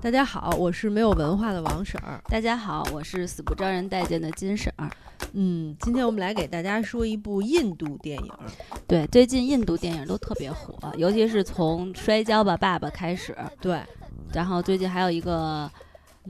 大家好，我是没有文化的王婶儿。大家好，我是死不招人待见的金婶儿。嗯，今天我们来给大家说一部印度电影。对，最近印度电影都特别火，尤其是从《摔跤吧，爸爸》开始。对，然后最近还有一个，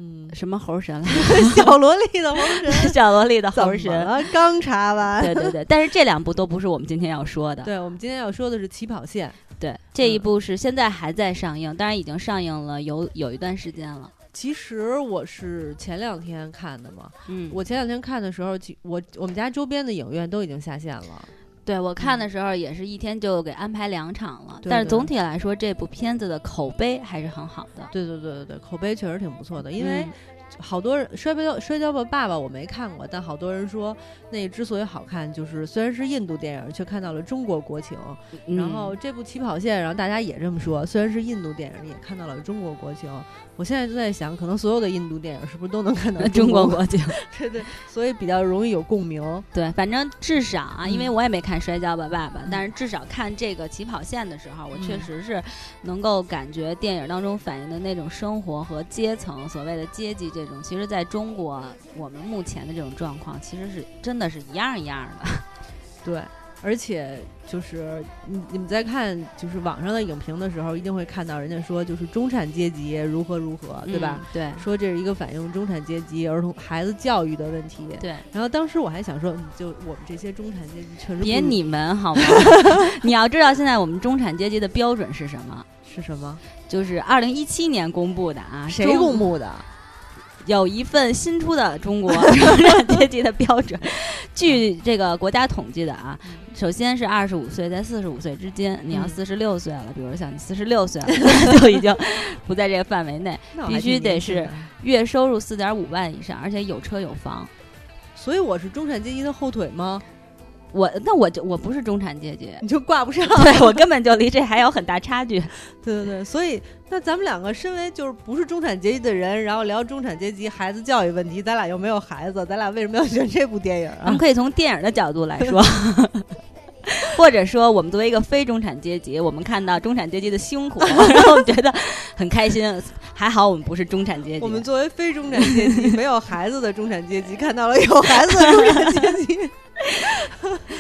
嗯，什么猴神来？小萝莉的猴神，小萝莉的猴怎神。啊？刚查完。对对对，但是这两部都不是我们今天要说的。对，我们今天要说的是《起跑线》。对，这一部是现在还在上映，当然已经上映了有有一段时间了。其实我是前两天看的嘛，嗯，我前两天看的时候，其我我们家周边的影院都已经下线了。对我看的时候也是一天就给安排两场了，但是总体来说这部片子的口碑还是很好的。对对对对对，口碑确实挺不错的，因为嗯好多人《摔跤摔跤吧，爸爸》我没看过，但好多人说那之所以好看，就是虽然是印度电影，却看到了中国国情。然后嗯这部《起跑线》，然后大家也这么说，虽然是印度电影，也看到了中国国情。我现在就在想，可能所有的印度电影是不是都能看到 中国国国情。对对，所以比较容易有共鸣。对，反正至少啊，因为嗯我也没看《摔跤吧，爸爸》嗯。但是至少看这个起跑线的时候，我确嗯。实是能够感觉电影当中反映的那种生活和阶层，所谓的阶级这种，其实在中国我们目前的这种状况，其实是真的是一样一样的。对，而且就是你你们在看就是网上的影评的时候，一定会看到人家说就是中产阶级如何如何，对吧？嗯？对说这是一个反映中产阶级儿童孩子教育的问题。对，然后当时我还想说，嗯就我们这些中产阶级确实别你们好吗？你要知道，现在我们中产阶级的标准是什么？是什么？就是二零一七年公布的啊，谁公布的？有一份新出的中国中产阶级的标准，据这个国家统计的啊，首先是二十五岁，在四十五岁之间，你要嗯四十六岁了，比如像你四十六岁了，就已经不在这个范围内，必须得是月收入四点五万以上，而且有车有房。所以我是中产阶级的后腿吗？我那我就我不是中产阶级，你就挂不上。对我根本就离这还有很大差距。对对对，所以那咱们两个身为就是不是中产阶级的人，然后聊中产阶级孩子教育问题，咱俩又没有孩子，咱俩为什么要选这部电影啊我们？可以从电影的角度来说，或者说我们作为一个非中产阶级，我们看到中产阶级的辛苦，然后觉得很开心。还好我们不是中产阶级，我们作为非中产阶级、没有孩子的中产阶级，看到了有孩子的中产阶级。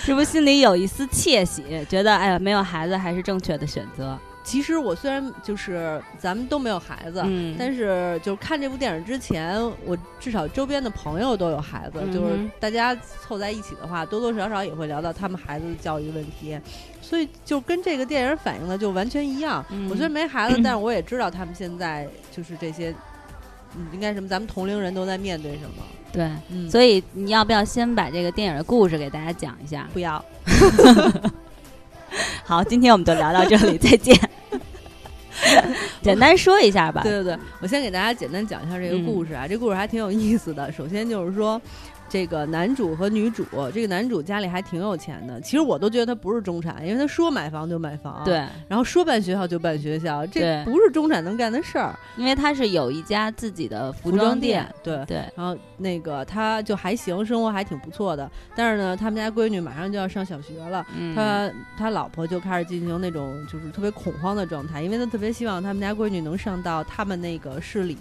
是不是心里有一丝窃喜，觉得哎呀，没有孩子还是正确的选择？其实我虽然就是咱们都没有孩子，嗯，但是就是看这部电影之前，我至少周边的朋友都有孩子，嗯就是大家凑在一起的话，多多少少也会聊到他们孩子的教育问题，所以就跟这个电影反映的就完全一样。嗯我虽然没孩子，但是我也知道他们现在就是这些，嗯，应该什么，咱们同龄人都在面对什么。对，嗯，所以你要不要先把这个电影的故事给大家讲一下？不要。好，今天我们就聊到这里，再见。简单说一下吧。对对对，我先给大家简单讲一下这个嗯故事啊，这故事还挺有意思的。首先就是说，这个男主和女主，这个男主家里还挺有钱的。其实我都觉得他不是中产，因为他说买房就买房，，对，然后说办学校就办学校，这不是中产能干的事儿。因为他是有一家自己的服服装店，对。对，然后那个他就还行，生活还挺不错的。但是呢，他们家闺女马上就要上小学了，嗯，他他老婆就开始进行那种就是特别恐慌的状态，因为他特别希望他们家闺女能上到他们那个市里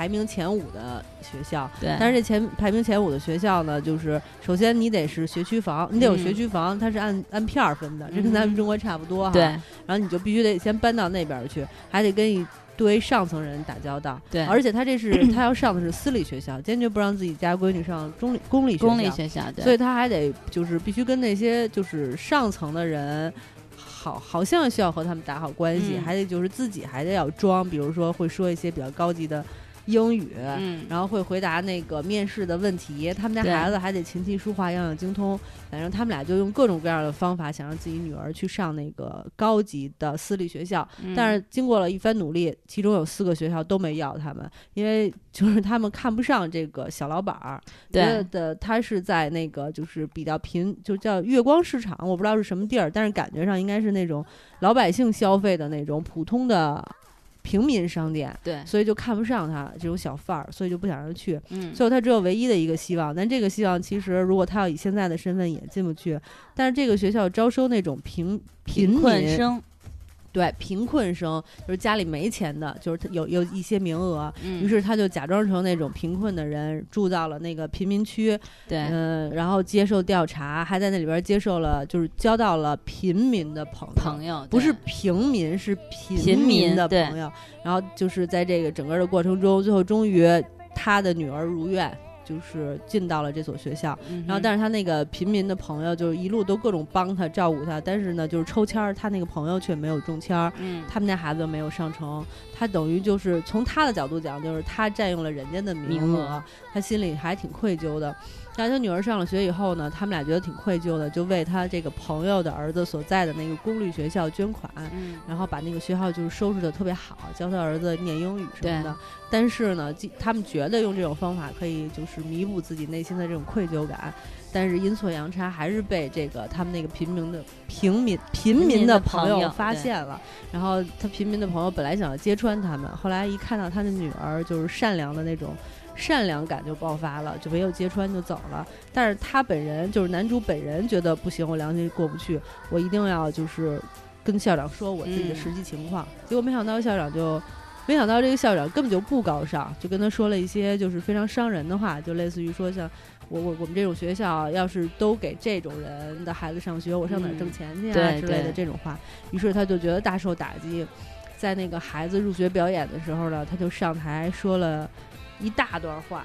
排名前五的学校。对，但是这前排名前五的学校呢，就是首先你得是学区房，你得有学嗯区房，它是按按片儿分的，这跟咱们嗯中国差不多哈。对，然后你就必须得先搬到那边儿去，还得跟一堆上层人打交道。对而且他这是 他要上的是私立学校，坚决不让自己家闺女上中立公立学校。公立学校，对，所以他还得就是必须跟那些就是上层的人。好，好像需要和他们打好关系，嗯还得就是自己还得要装，比如说会说一些比较高级的英语，嗯，然后会回答那个面试的问题。他们家孩子还得琴棋书画样样精通，反正他们俩就用各种各样的方法，想让自己女儿去上那个高级的私立学校。嗯。但是经过了一番努力，其中有四个学校都没要他们，因为就是他们看不上这个小老板儿，觉对。得他是在那个就是比较贫，就叫月光市场，我不知道是什么地儿，但是感觉上应该是那种老百姓消费的那种普通的平民商店，对，所以就看不上他这种小贩儿，所以就不想让他去。嗯，最后他只有唯一的一个希望，但这个希望其实如果他要以现在的身份也进不去。但是这个学校招收那种平贫贫困民，生，对，贫困生就是家里没钱的，就是他有有一些名额，嗯于是他就假装成那种贫困的人，住到了那个贫民区，对，嗯、然后接受调查，还在那里边接受了，就是交到了平民的朋友，朋友不是平民，是贫贫民的朋友。然后就是在这个整个的过程中，最后终于他的女儿如愿，就是进到了这所学校。嗯然后，但是他那个平民的朋友就是一路都各种帮他照顾他，但是呢，就是抽签儿，他那个朋友却没有中签儿，嗯，他们家孩子没有上成，他等于就是从他的角度讲，就是他占用了人家的名额名额，他心里还挺愧疚的。但是他女儿上了学以后呢，他们俩觉得挺愧疚的，就为他这个朋友的儿子所在的那个公立学校捐款，嗯然后把那个学校就是收拾的特别好，教他儿子念英语什么的。但是呢，既他们觉得用这种方法可以就是弥补自己内心的这种愧疚感，但是阴错阳差还是被这个他们那个平民的平民平民民的的朋友发现了。然后他平民的朋友本来想要揭穿他们，后来一看到他的女儿就是善良的那种。善良感就爆发了，就没有揭穿就走了。但是他本人就是男主本人觉得不行，我良心过不去，我一定要就是跟校长说我自己的嗯实际情况。结果没想到校长就，没想到这个校长根本就不高尚，就跟他说了一些就是非常伤人的话，就类似于说像我我我们这种学校要是都给这种人的孩子上学，我上哪儿嗯挣钱去啊、对之类的这种话。于是他就觉得大受打击，在那个孩子入学表演的时候呢，他就上台说了一大段话。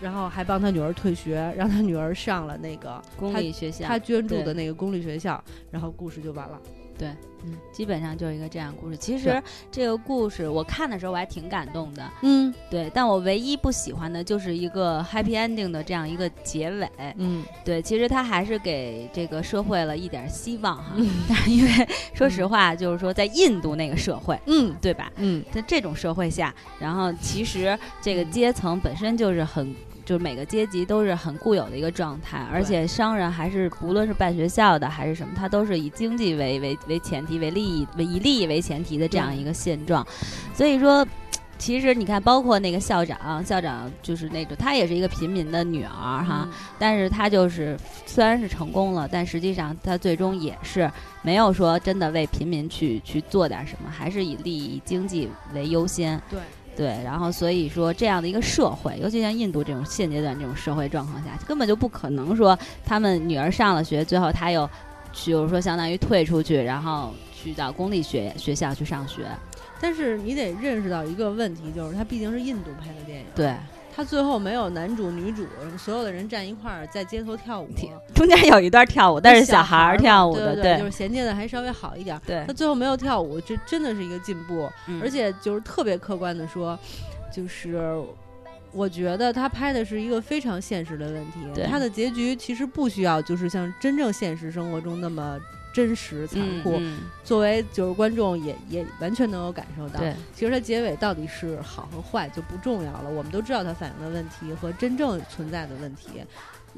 然后还帮他女儿退学，让他女儿上了那个公他立学校，他捐助的那个公立学校，然后故事就完了。基本上就是一个这样故事。其实这个故事我看的时候我还挺感动的，嗯对，但我唯一不喜欢的就是一个 happy ending 的这样一个结尾。嗯对，其实他还是给这个社会了一点希望哈。嗯 但是因为 说实话，就是说在印度那个社会，嗯对吧？嗯在这种社会下，然后其实这个阶层本身就是很。就是每个阶级都是很固有的一个状态，而且商人还是不论是办学校的还是什么，他都是以经济为为为前提、为利益、为以利益为前提的这样一个现状。所以说，其实你看，包括那个校长，校长就是那种，他也是一个平民的女儿哈，嗯但是他就是虽然是成功了，但实际上他最终也是没有说真的为平民去去做点什么，还是以利益、经济为优先。对对，然后所以说这样的一个社会，尤其像印度这种现阶段这种社会状况下，根本就不可能说他们女儿上了学，最后他又去，就是说相当于退出去，然后去到公立学学校去上学。但是你得认识到一个问题，就是它毕竟是印度拍的电影，对，它最后没有男主女主，所有的人站一块儿在街头跳舞，中间有一段跳舞，但是小孩儿跳舞的，对对，就是衔接的还稍微好一点儿。对他最后没有跳舞，这真的是一个进步，嗯而且就是特别客观的说，就是。我觉得他拍的是一个非常现实的问题，对他的结局其实不需要就是像真正现实生活中那么真实残酷。嗯嗯作为就是观众也也完全能够感受到，其实它结尾到底是好和坏就不重要了，我们都知道它反映的问题和真正存在的问题。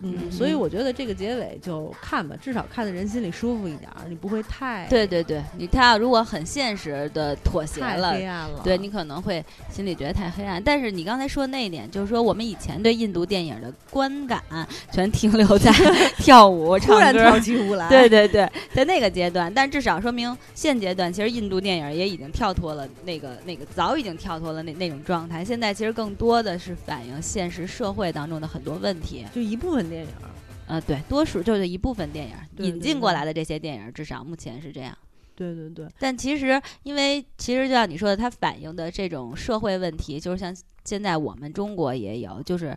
嗯，嗯所以我觉得这个结尾就看吧，至少看的人心里舒服一点儿，你不会太对对对，你他如果很现实的妥协太了，黑暗了。对你可能会心里觉得太黑暗。但是你刚才说那一点，就是说我们以前对印度电影的观感全停留在 跳舞、唱歌突然跳。起舞来，对对对，在那个阶段，但至少说明现阶段，其实印度电影也已经跳脱了那个那个，早已经跳脱了那那种状态。现在其实更多的是反映现实社会当中的很多问题。就一部分电影儿。呃，对，多数就是一部分电影引进过来的这些电影，至少目前是这样。对对对，但其实，因为其实就像你说的，它反映的这种社会问题，就是像现在我们中国也有，就是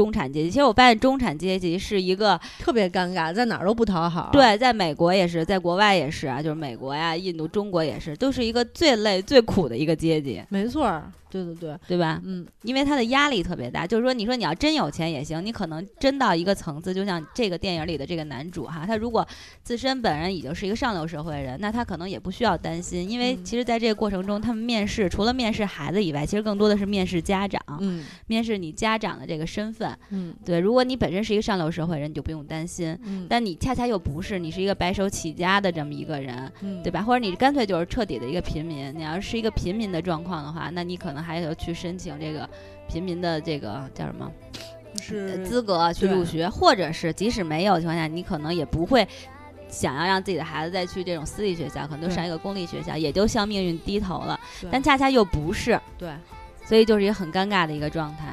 中产阶级。其实我发现中产阶级是一个特别尴尬，在哪儿都不讨好。，对，在美国也是，在国外也是啊，就是美国呀、印度、中国也是，都是一个最累、最苦的一个阶级，没错儿。对对对，对吧？嗯，因为他的压力特别大，就是说，你说你要真有钱也行，你可能真到一个层次，就像这个电影里的这个男主哈，他如果自身本人已经是一个上流社会人，那他可能也不需要担心，因为嗯其实在这个过程中，他们面试除了面试孩子以外，其实更多的是面试家长，嗯面试你家长的这个身份。嗯对，如果你本身是一个上流社会人，你就不用担心。嗯，但你恰恰又不是，你是一个白手起家的这么一个人，嗯对吧？或者你干脆就是彻底的一个平民。你要是一个平民的状况的话，那你可能还要去申请这个平民的这个叫什么是资格去入学，或者是即使没有的情况下，你可能也不会想要让自己的孩子再去这种私立学校，可能就上一个公立学校，也就向命运低头了。但恰恰又不是，对。所以就是一个很尴尬的一个状态。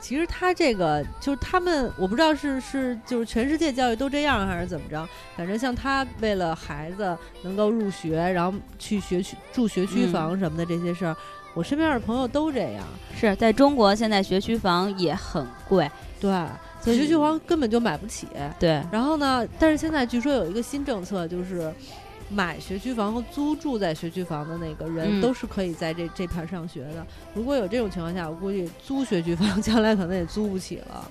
其实他这个就是他们，我不知道是是就是全世界教育都这样还是怎么着，反正像他为了孩子能够入学，然后去学区住学区嗯房什么的这些事儿，我身边的朋友都这样。是在中国现在学区房也很贵，对，所以学区房根本就买不起。对，然后呢，但是现在据说有一个新政策，就是买学区房和租住在学区房的那个人、嗯都是可以在这这片儿上学的。如果有这种情况下，我估计租学区房将来可能也租不起了。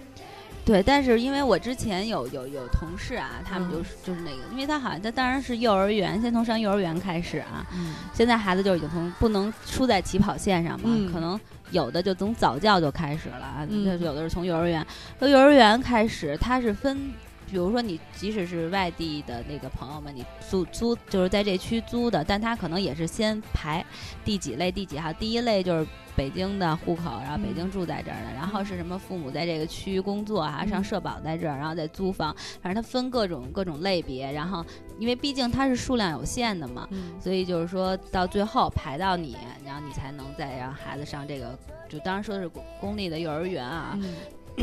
对，但是因为我之前有有有同事啊，他们嗯就是、就是那个，因为他好像他当然是幼儿园，先从上幼儿园开始啊，嗯，现在孩子就已经从不能输在起跑线上嘛，嗯可能有的就从早教就开始了啊，嗯就有的是从幼儿园，从幼儿园开始，他是分。比如说，你即使是外地的那个朋友们，你租租就是在这区租的，但他可能也是先排第几类、第几号。第一类就是北京的户口，然后北京住在这儿的，然后是什么父母在这个区域工作啊，上嗯社保在这儿，然后再租房，反正他分各种各种类别。然后，因为毕竟它是数量有限的嘛，嗯所以就是说到最后排到你，然后你才能再让孩子上这个，就当然说的是公公立的幼儿园啊，嗯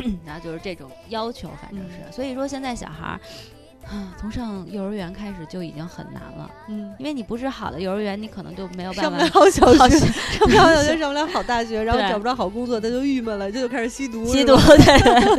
然后就是这种要求，反正是。所以说现在小孩儿。啊，从上幼儿园开始就已经很难了，嗯，因为你不是好的幼儿园，你可能就没有办法上不法。了小好学，上不了小学，上不了好大学，然后找不着好工作，他就郁闷了，这就开始吸毒。吸毒，对对对，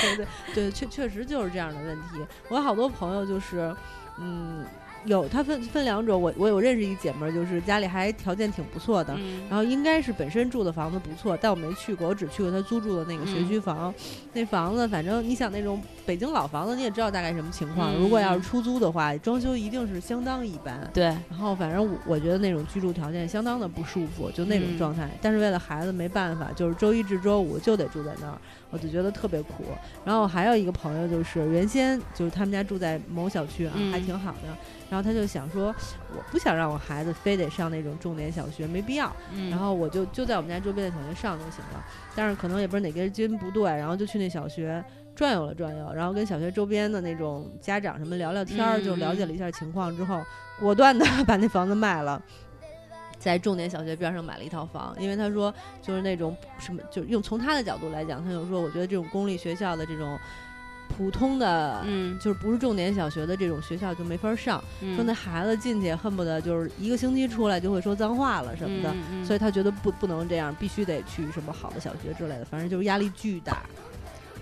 对对 对，确确实就是这样的问题。我有好多朋友就是，嗯，有它分分两种，我我有认识一姐们儿，就是家里还条件挺不错的，嗯然后应该是本身住的房子不错，但我没去过，我只去过她租住的那个学嗯区房。那房子，反正你想那种北京老房子，你也知道大概什么情况。嗯如果要是嗯出租的话，装修一定是相当一般。对，然后反正我我觉得那种居住条件相当的不舒服，就那种嗯状态。但是为了孩子没办法，就是周一至周五就得住在那儿，我就觉得特别苦。然后还有一个朋友，就是原先就是他们家住在某小区啊，嗯还挺好的。然后他就想说，我不想让我孩子非得上那种重点小学，没必要。嗯，然后我就就在我们家周边的小学上就行了。但是可能也不是哪根筋不对，然后就去那小学转悠了转悠，然后跟小学周边的那种家长什么聊聊天儿，嗯就了解了一下情况之后，果断的 把那房子卖了。在重点小学边上买了一套房，因为他说就是那种什么，就用从他的角度来讲，他就说我觉得这种公立学校的这种普通的，嗯，就是不是重点小学的这种学校就没法上。嗯说那孩子进去恨不得就是一个星期出来就会说脏话了什么的，嗯嗯所以他觉得不不能这样，必须得去什么好的小学之类的，反正就是压力巨大。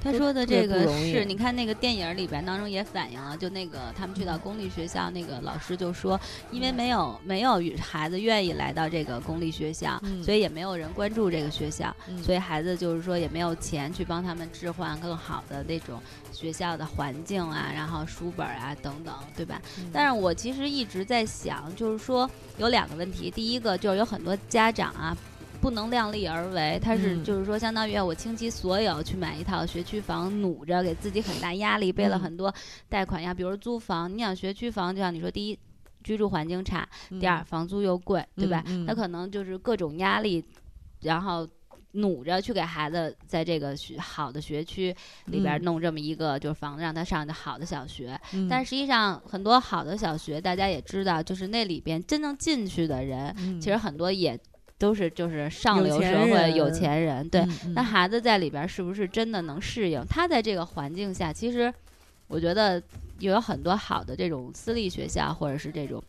他说的这个是，你看那个电影里边当中也反映了，就那个他们去到公立学校，那个老师就说，因为没有没有孩子愿意来到这个公立学校，嗯所以也没有人关注这个学校，嗯所以孩子就是说也没有钱去帮他们置换更好的那种学校的环境啊，然后书本啊等等，对吧？但是我其实一直在想，就是说有两个问题，第一个就是有很多家长啊。不能量力而为，他是嗯就是说，相当于我倾其所有去买一套学区房，努着给自己很大压力，背了嗯很多贷款呀。比如租房，你想学区房，就像你说，第一居住环境差，嗯第二房租又贵，对吧？他可能就是各种压力，然后努着去给孩子在这个学好的学区里边嗯弄这么一个就是房子，让他上的好的小学。嗯但实际上，很多好的小学，大家也知道，就是那里边真正进去的人，嗯其实很多也都是就是上流社会有钱人，对。那孩子在里边儿是不是真的能适应？他在这个环境下，其实我觉得也有很多好的这种私立学校，或者是这种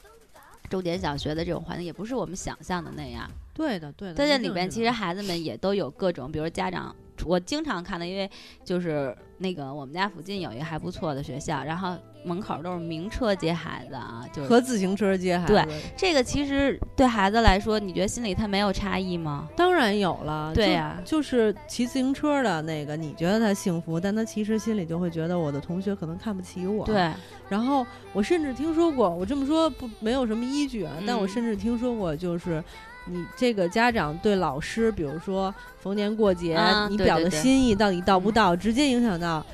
重点小学的这种环境，也不是我们想象的那样。对的对的，在这里边，其实孩子们也都有各种，比如家长，我经常看的，因为就是那个我们家附近有一个还不错的学校，然后门口都是名车接孩子啊，就是和自行车接孩子，对这个其实对孩子来说，你觉得心里他没有差异吗？当然有了，对呀。就是骑自行车的那个，你觉得他幸福，但他其实心里就会觉得我的同学可能看不起我。，对，然后我甚至听说过，我这么说不没有什么依据啊，但我嗯甚至听说过，就是你这个家长对老师，比如说逢年过节，啊你表的心意到底到不嗯。到，直接影响到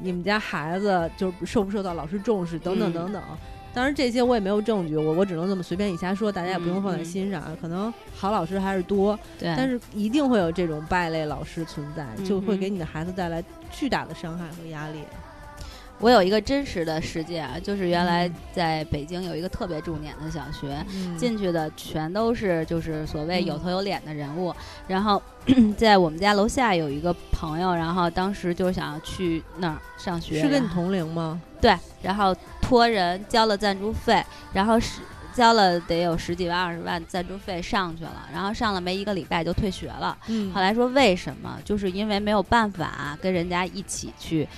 你们家孩子就是受不受到老师重视等等嗯等等。当然这些我也没有证据，我我只能这么随便一瞎说，大家也不用放在心上啊。可能好老师还是多，对，但是一定会有这种败类老师存在，就会给你的孩子带来巨大的伤害和压力。我有一个真实的事件啊，就是原来嗯在北京有一个特别重点的小学，嗯进去的全都是就是所谓有嗯头有脸的人物，然后 在我们家楼下有一个朋友，然后当时就想要去那儿上学，是跟你同龄吗？对，然后托人交了赞助费，然后是交了得有十几万二十万赞助费上去了，然后上了没一个礼拜就退学了。嗯后来说为什么？就是因为没有办法跟人家一起去。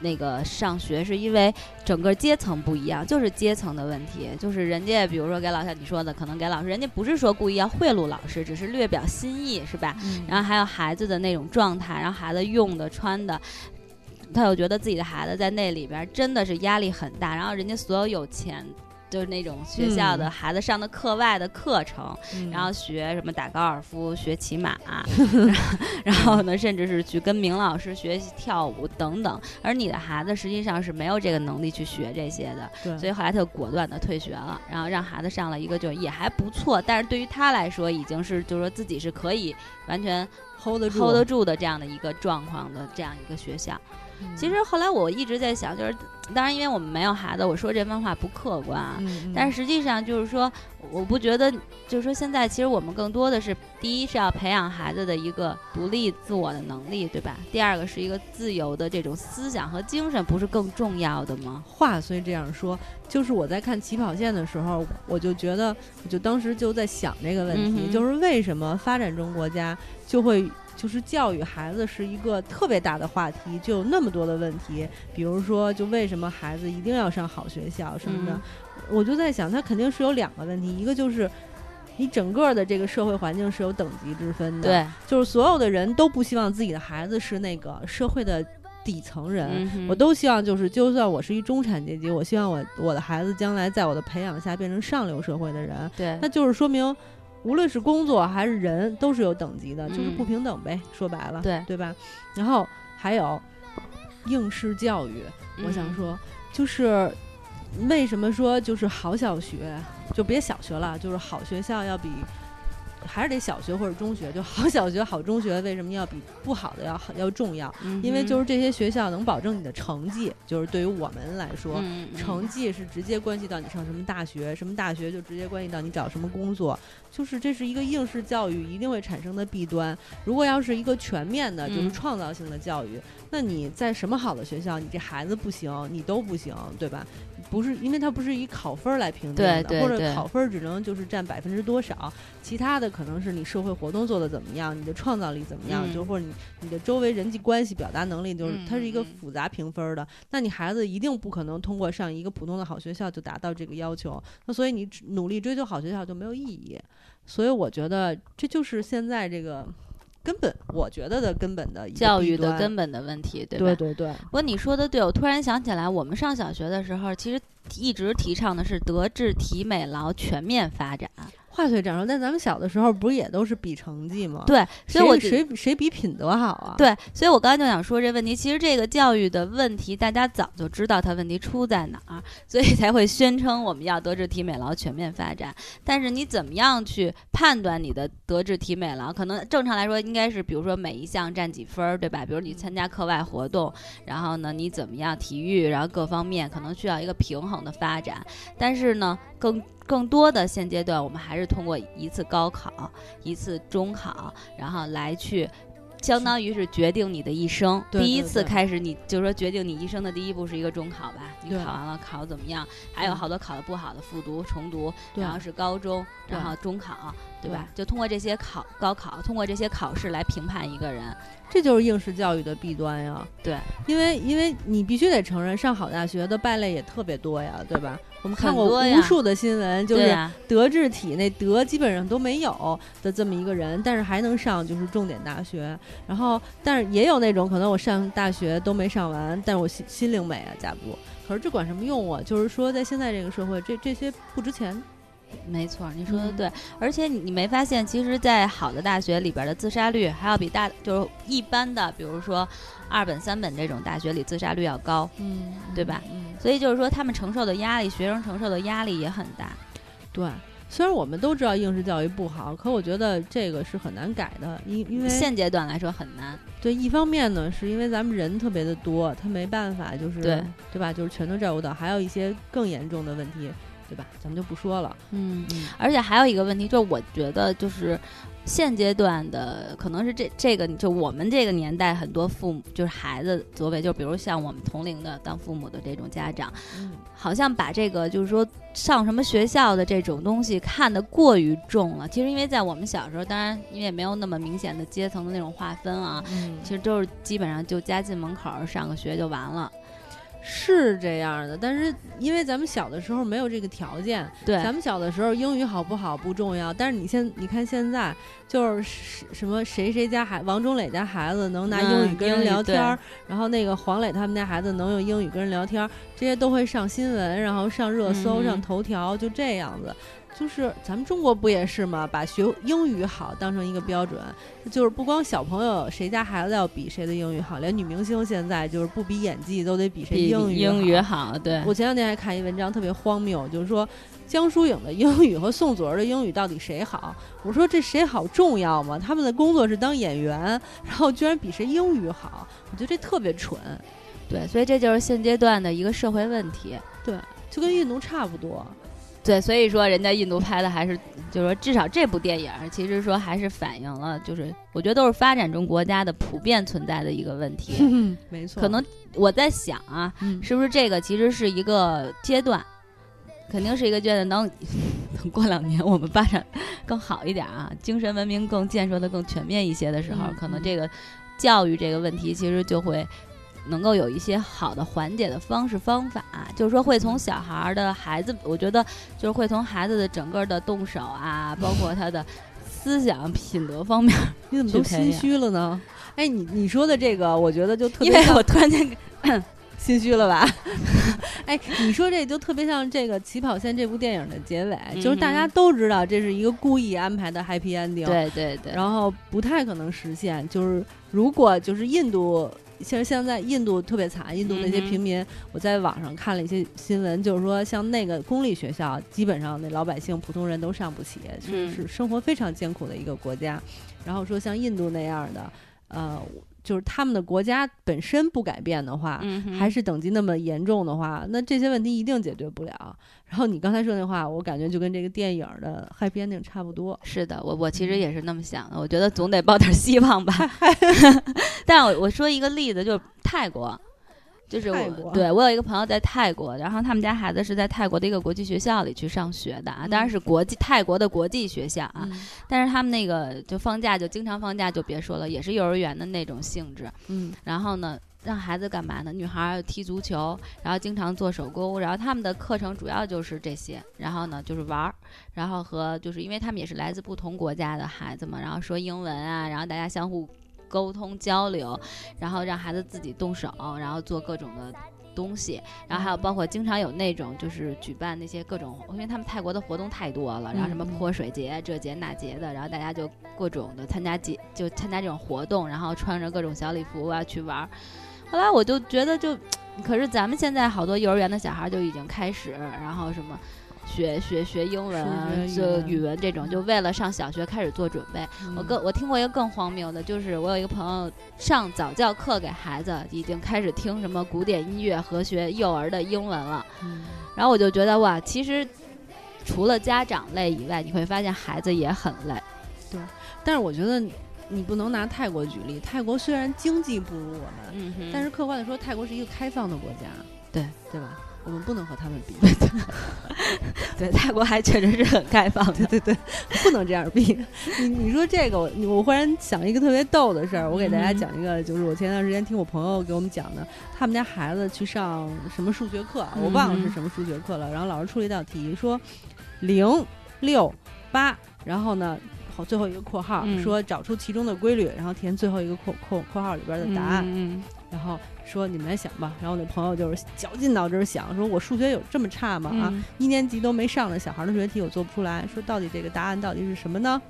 那个上学是因为整个阶层不一样，就是阶层的问题，就是人家比如说给老像你说的，可能给老师，人家不是说故意要贿赂老师，只是略表心意，是吧？嗯然后还有孩子的那种状态，然后孩子用的穿的，他又觉得自己的孩子在那里边真的是压力很大，然后人家所有有钱。就是那种学校的嗯孩子上的课外的课程，嗯然后学什么打高尔夫、学骑马，然后然后呢，甚至是去跟明老师学习跳舞等等。而你的孩子实际上是没有这个能力去学这些的，所以后来他就果断的退学了，然后让孩子上了一个就也还不错，但是对于他来说已经是就是说自己是可以完全 hold 得住 hold 得住的这样的一个状况的这样一个学校。嗯其实后来我一直在想，就是当然因为我们没有孩子，我说这番话不客观啊。嗯，但是实际上就是说，我不觉得，就是说现在其实我们更多的是，第一是要培养孩子的一个独立自我的能力，对吧？第二个是一个自由的这种思想和精神，不是更重要的吗？话虽这样说，就是我在看起跑线的时候，我就觉得，我就当时就在想这个问题，嗯就是为什么发展中国家就会。就是教育孩子是一个特别大的话题，就有那么多的问题，比如说，就为什么孩子一定要上好学校什么的，嗯。我就在想，他肯定是有两个问题，一个就是你整个的这个社会环境是有等级之分的，，对，就是所有的人都不希望自己的孩子是那个社会的底层人，嗯我都希望就是，就算我是一中产阶级，我希望我我的孩子将来在我的培养下变成上流社会的人，对。那就是说明，无论是工作还是人，都是有等级的，就是嗯不平等呗，说白了，对对吧？然后还有应试教育，我想嗯说，就是为什么说就是好小学就别小学了，就是好学校要比。还是得小学或者中学，就好小学、好中学，为什么要比不好的要好要重要？嗯因为就是这些学校能保证你的成绩，就是对于我们来说，成绩是直接关系到你上什么大学，什么大学就直接关系到你找什么工作，就是这是一个应试教育一定会产生的弊端。如果要是一个全面的，就是嗯创造性的教育，那你在什么好的学校，你这孩子不行，你都不行，对吧？不是，因为它不是以考分儿来评定的，或对对对者考分儿只能就是占百分之多少，其他的可能是你社会活动做的怎么样，你的创造力怎么样，嗯就或者你你的周围人际关系表达能力，就是嗯它是一个复杂评分儿的。那你孩子一定不可能通过上一个普通的好学校就达到这个要求，那所以你只努力追求好学校就没有意义。所以我觉得这就是现在这个根本，我觉得的根本的教育的根本的问题，对吧？对对对，不过你说的对，我突然想起来，我们上小学的时候，其实一直提倡的是德智体美劳全面发展。话虽这样说，但咱们小的时候不是也都是比成绩吗？，对，所以我谁谁谁比品德好啊？，对，所以我刚才就想说这问题，其实这个教育的问题，大家早就知道它问题出在哪儿，所以才会宣称我们要德智体美劳全面发展。但是你怎么样去判断你的德智体美劳？可能正常来说应该是，比如说每一项占几分儿，对吧？比如你参加课外活动，然后呢你怎么样体育，然后各方面可能需要一个平衡的发展。但是呢，更更多的现阶段，我们还是通过一次高考、一次中考，然后来去。相当于是决定你的一生。对第一次开始，你就说决定你一生的第一步是一个中考吧？你考完了，考怎么样？还有嗯好多考的不好的复读、重读，然后是高中，然后中考，对吧？就通过这些考高考，通过这些考试来评判一个人。这就是应试教育的弊端呀。对，因为因为你必须得承认，上好大学的败类也特别多呀，对吧？我们看过无数的新闻，就是，德智体那德基本上都没有的这么一个人，但是还能上就是重点大学。然后，但是也有那种可能我上大学都没上完，但是我心心灵美啊，假不住。可是这管什么用啊？就是说，在现在这个社会，这这些不值钱。没错，你说的嗯对。而且你你没发现，其实，在好的大学里边的自杀率还要比大就是一般的，比如说二本、三本这种大学里自杀率要高。嗯对吧？嗯，所以就是说，他们承受的压力，学生承受的压力也很大。对。虽然我们都知道应试教育不好，可我觉得这个是很难改的，因因为现阶段来说很难。对，一方面呢，是因为咱们人特别的多，他没办法，就是对对吧？就是全都照顾到，还有一些更严重的问题，对吧？咱们就不说了。嗯，而且还有一个问题，就是我觉得就是。现阶段的可能是这这个，就我们这个年代，很多父母就是孩子作为，就比如像我们同龄的当父母的这种家长，嗯，好像把这个就是说上什么学校的这种东西看得过于重了。其实因为在我们小时候，当然因为也没有那么明显的阶层的那种划分啊，嗯，其实都是基本上就家进门口上个学就完了。是这样的，但是因为咱们小的时候没有这个条件，对，咱们小的时候英语好不好不重要，但是你现你看现在就是什么谁谁家孩王中磊家孩子能拿英语跟人聊天，嗯、然后那个黄磊他们家孩子能用英语跟人聊天，这些都会上新闻，然后上热搜、嗯、上头条，就这样子。就是咱们中国不也是吗？把学英语好当成一个标准，就是不光小朋友谁家孩子要比谁的英语好，连女明星现在就是不比演技都得比谁英语英语好。对，我前两天还看一文章，特别荒谬，就是说江疏影的英语和宋祖儿的英语到底谁好？我说这谁好重要吗？他们的工作是当演员，然后居然比谁英语好，我觉得这特别蠢。对，所以这就是现阶段的一个社会问题。对，就跟运动差不多。对，所以说人家印度拍的还是，就是说至少这部电影其实说还是反映了，就是我觉得都是发展中国家的普遍存在的一个问题。没错，可能我在想啊，嗯、是不是这个其实是一个阶段，肯定是一个阶段。等 等过两年我们发展更好一点啊，精神文明更建设的更全面一些的时候，嗯、可能这个教育这个问题其实就会。能够有一些好的缓解的方式方法，就是说会从小孩的孩子，我觉得就是会从孩子的整个的动手啊，包括他的思想品德方面。你怎么都心虚了呢？哎，你你说的这个，我觉得就特别，因为我突然间 心虚了吧？哎，你说这就特别像这个《起跑线》这部电影的结尾，嗯、就是大家都知道这是一个故意安排的 happy ending，对对对，然后不太可能实现。就是如果就是印度。其实现在印度特别惨，印度那些平民，嗯、我在网上看了一些新闻，就是说像那个公立学校，基本上那老百姓、普通人都上不起，就、是是生活非常艰苦的一个国家。然后说像印度那样的，呃，就是他们的国家本身不改变的话，嗯、还是等级那么严重的话，那这些问题一定解决不了。然后你刚才说那话，我感觉就跟这个电影的 happy ending 差不多。是的，我我其实也是那么想的。我觉得总得抱点希望吧。但我我说一个例子，就是泰国，就是我对我有一个朋友在泰国，然后他们家孩子是在泰国的一个国际学校里去上学的啊，当然是国际泰国的国际学校啊。嗯、但是他们那个就放假就经常放假，就别说了，也是幼儿园的那种性质。嗯，然后呢？让孩子干嘛呢？女孩踢足球，然后经常做手工，然后他们的课程主要就是这些。然后呢，就是玩儿，然后和就是因为他们也是来自不同国家的孩子嘛，然后说英文啊，然后大家相互沟通交流，然后让孩子自己动手，然后做各种的东西。然后还有包括经常有那种就是举办那些各种，因为他们泰国的活动太多了，然后什么泼水节、这节那节的，然后大家就各种的参加节，就参加这种活动，然后穿着各种小礼服啊去玩儿。后来我就觉得就，可是咱们现在好多幼儿园的小孩就已经开始，然后什么学学学英文啊，就语文这种，就为了上小学开始做准备。嗯、我更我听过一个更荒谬的，就是我有一个朋友上早教课给孩子，已经开始听什么古典音乐和学幼儿的英文了。嗯、然后我就觉得哇，其实除了家长累以外，你会发现孩子也很累。对，但是我觉得。你不能拿泰国举例，泰国虽然经济不如我们，嗯、但是客观的说，泰国是一个开放的国家，对对吧？我们不能和他们比。对，泰国还确实是很开放的，对对对，不能这样比。你你说这个，我我忽然想一个特别逗的事儿，我给大家讲一个，就是我前段时间听我朋友给我们讲的，他们家孩子去上什么数学课，我忘了是什么数学课了，然后老师出了一道题，说零六八，然后呢。好，最后一个括号、嗯、说找出其中的规律，然后填最后一个括括括号里边的答案，嗯、然后说你们来想吧。然后我那朋友就是绞尽脑汁想，说我数学有这么差吗？嗯、啊，一年级都没上的小孩的数学题我做不出来。说到底这个答案到底是什么呢？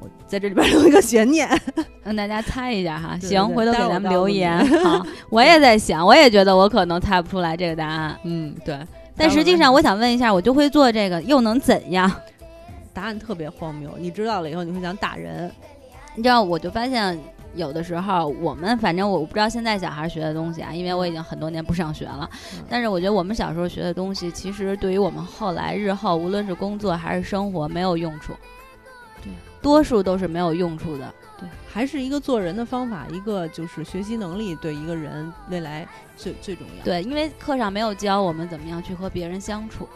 我在这里边留一个悬念，让大家猜一下哈。行，回头给咱们留言。好，我也在想，我也觉得我可能猜不出来这个答案。嗯，对。但实际上，我想问一下，我就会做这个，又能怎样？答案特别荒谬。你知道了以后，你会想打人。你知道，我就发现有的时候，我们反正我不知道现在小孩学的东西啊，因为我已经很多年不上学了。但是我觉得我们小时候学的东西，其实对于我们后来日后无论是工作还是生活没有用处。对，多数都是没有用处的。对，还是一个做人的方法，一个就是学习能力对一个人未来最最重要。对，因为课上没有教我们怎么样去和别人相处，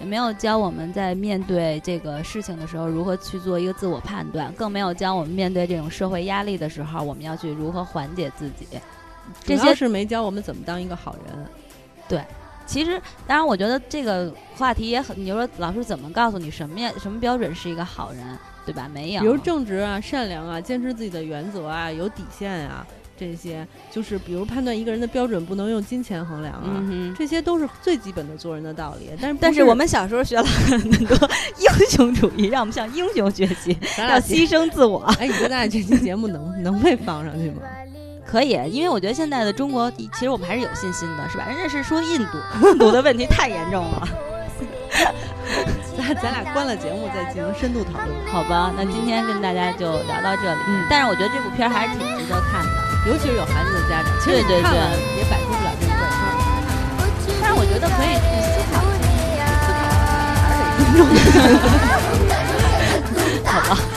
也没有教我们在面对这个事情的时候如何去做一个自我判断，更没有教我们面对这种社会压力的时候我们要去如何缓解自己。这些是没教我们怎么当一个好人。对，其实当然，我觉得这个话题也很，你就说老师怎么告诉你什么呀？什么标准是一个好人？对吧？没有，比如正直啊、善良啊、坚持自己的原则啊、有底线啊，这些就是比如判断一个人的标准不能用金钱衡量啊，这些都是最基本的做人的道理。但是，但是我们小时候学了很多 英雄主义，让我们向英雄学习，要牺牲自我。哎，你觉得咱俩这期节目能能被放上去吗？可以，因为我觉得现在的中国，其实我们还是有信心的，是吧？人家是说印度，印度的问题太严重了。咱俩关了节目再进行深度讨论好吧那今天跟大家就聊到这里。嗯。但是我觉得这部片还是挺值得看的。尤其是有孩子的家长对对对。也摆脱不了这个怪圈但是我觉得可以去思考 思考还是得尊重一下好吧。